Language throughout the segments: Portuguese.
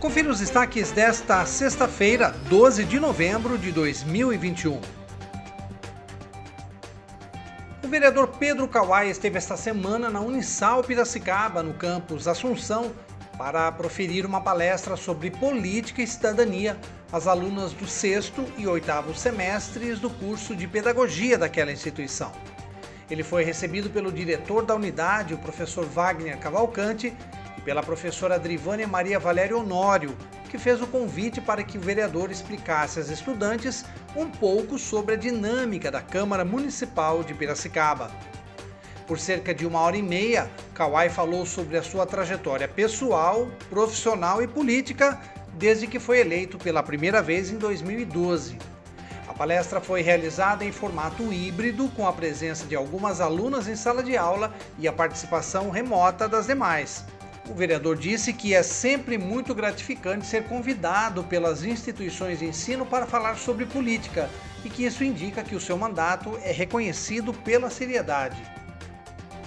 Confira os destaques desta sexta-feira, 12 de novembro de 2021. O vereador Pedro Kawai esteve esta semana na Unisal Piracicaba, no campus Assunção, para proferir uma palestra sobre política e cidadania às alunas do sexto e oitavo semestres do curso de pedagogia daquela instituição. Ele foi recebido pelo diretor da unidade, o professor Wagner Cavalcante, pela professora Drivânia Maria Valério Honório, que fez o convite para que o vereador explicasse às estudantes um pouco sobre a dinâmica da Câmara Municipal de Piracicaba. Por cerca de uma hora e meia, Kawai falou sobre a sua trajetória pessoal, profissional e política desde que foi eleito pela primeira vez em 2012. A palestra foi realizada em formato híbrido, com a presença de algumas alunas em sala de aula e a participação remota das demais. O vereador disse que é sempre muito gratificante ser convidado pelas instituições de ensino para falar sobre política e que isso indica que o seu mandato é reconhecido pela seriedade.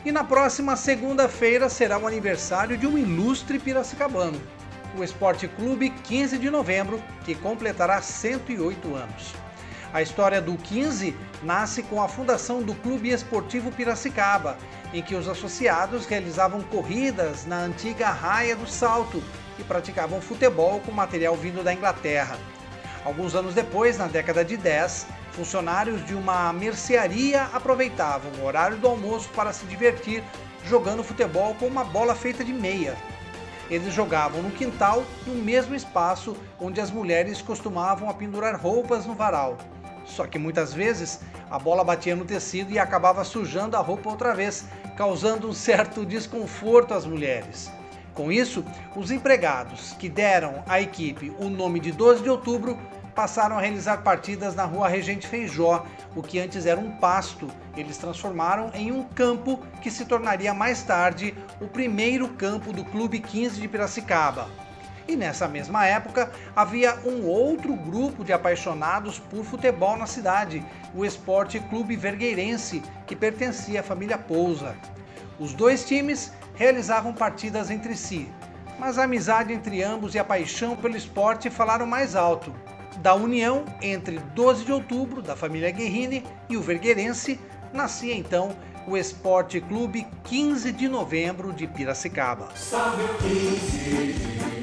E na próxima segunda-feira será o aniversário de um ilustre piracicabano, o Esporte Clube 15 de novembro, que completará 108 anos. A história do 15 nasce com a fundação do Clube Esportivo Piracicaba, em que os associados realizavam corridas na antiga Raia do Salto e praticavam futebol com material vindo da Inglaterra. Alguns anos depois, na década de 10, funcionários de uma mercearia aproveitavam o horário do almoço para se divertir jogando futebol com uma bola feita de meia. Eles jogavam no quintal, no mesmo espaço onde as mulheres costumavam pendurar roupas no varal. Só que muitas vezes a bola batia no tecido e acabava sujando a roupa outra vez, causando um certo desconforto às mulheres. Com isso, os empregados que deram à equipe o nome de 12 de outubro passaram a realizar partidas na rua Regente Feijó, o que antes era um pasto. Eles transformaram em um campo que se tornaria mais tarde o primeiro campo do Clube 15 de Piracicaba. E nessa mesma época havia um outro grupo de apaixonados por futebol na cidade, o Esporte Clube Vergueirense, que pertencia à família Pousa. Os dois times realizavam partidas entre si, mas a amizade entre ambos e a paixão pelo esporte falaram mais alto. Da união entre 12 de outubro, da família Guerrini, e o Vergueirense, nascia então o Esporte Clube 15 de novembro de Piracicaba. Salve o 15 de